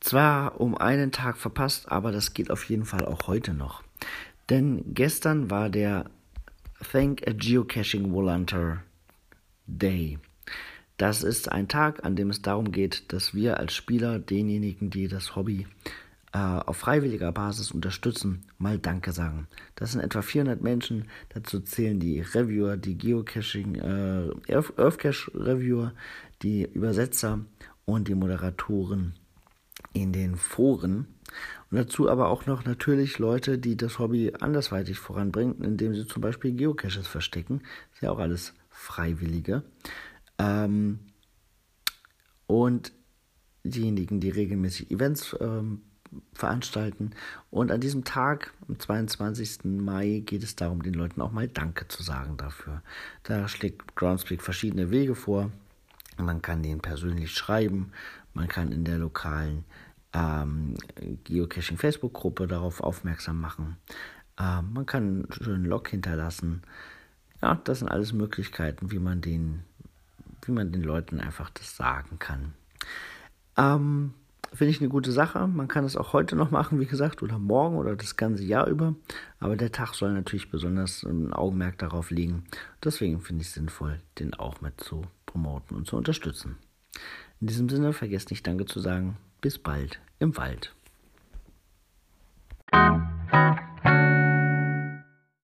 zwar um einen Tag verpasst, aber das geht auf jeden Fall auch heute noch. Denn gestern war der Thank a Geocaching Volunteer Day. Das ist ein Tag, an dem es darum geht, dass wir als Spieler denjenigen, die das Hobby äh, auf freiwilliger Basis unterstützen, mal Danke sagen. Das sind etwa 400 Menschen. Dazu zählen die Reviewer, die Geocaching, äh, Earthcache Reviewer, die Übersetzer und die Moderatoren in den Foren. Und dazu aber auch noch natürlich Leute, die das Hobby andersweitig voranbringen, indem sie zum Beispiel Geocaches verstecken. Ist ja auch alles Freiwillige. Ähm, und diejenigen, die regelmäßig Events ähm, veranstalten. Und an diesem Tag, am 22. Mai, geht es darum, den Leuten auch mal Danke zu sagen dafür. Da schlägt Groundspeak verschiedene Wege vor. Man kann den persönlich schreiben, man kann in der lokalen ähm, Geocaching-Facebook-Gruppe darauf aufmerksam machen. Ähm, man kann einen schönen Log hinterlassen. Ja, das sind alles Möglichkeiten, wie man den wie man den Leuten einfach das sagen kann. Ähm, Finde ich eine gute Sache. Man kann es auch heute noch machen, wie gesagt, oder morgen oder das ganze Jahr über. Aber der Tag soll natürlich besonders ein Augenmerk darauf liegen. Deswegen finde ich es sinnvoll, den auch mit zu promoten und zu unterstützen. In diesem Sinne, vergesst nicht Danke zu sagen. Bis bald im Wald.